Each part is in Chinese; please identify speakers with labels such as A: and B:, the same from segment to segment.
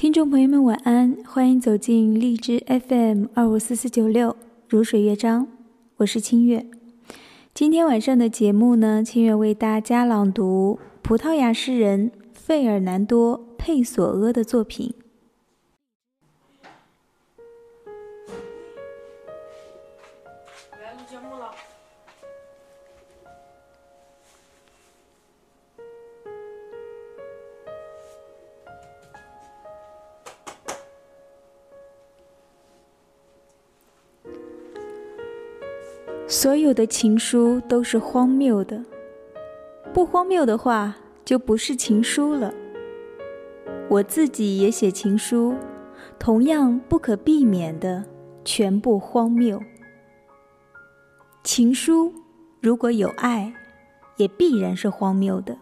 A: 听众朋友们，晚安！欢迎走进荔枝 FM 二五四四九六如水乐章，我是清月。今天晚上的节目呢，清月为大家朗读葡萄牙诗人费尔南多·佩索阿的作品。节目了所有的情书都是荒谬的，不荒谬的话就不是情书了。我自己也写情书，同样不可避免的全部荒谬。情书如果有爱，也必然是荒谬的。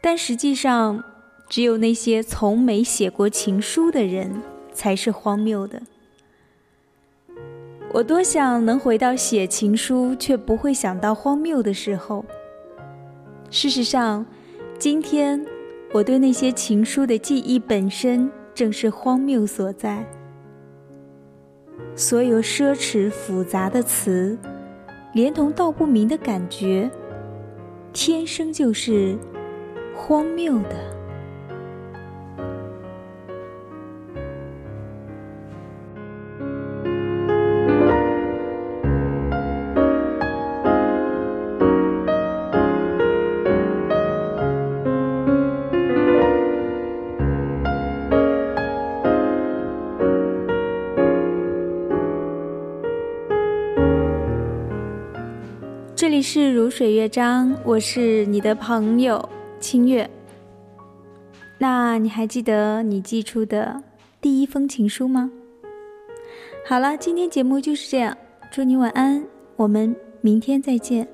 A: 但实际上，只有那些从没写过情书的人才是荒谬的。我多想能回到写情书却不会想到荒谬的时候。事实上，今天我对那些情书的记忆本身正是荒谬所在。所有奢侈复杂的词，连同道不明的感觉，天生就是荒谬的。这里是如水乐章，我是你的朋友清月。那你还记得你寄出的第一封情书吗？好了，今天节目就是这样，祝你晚安，我们明天再见。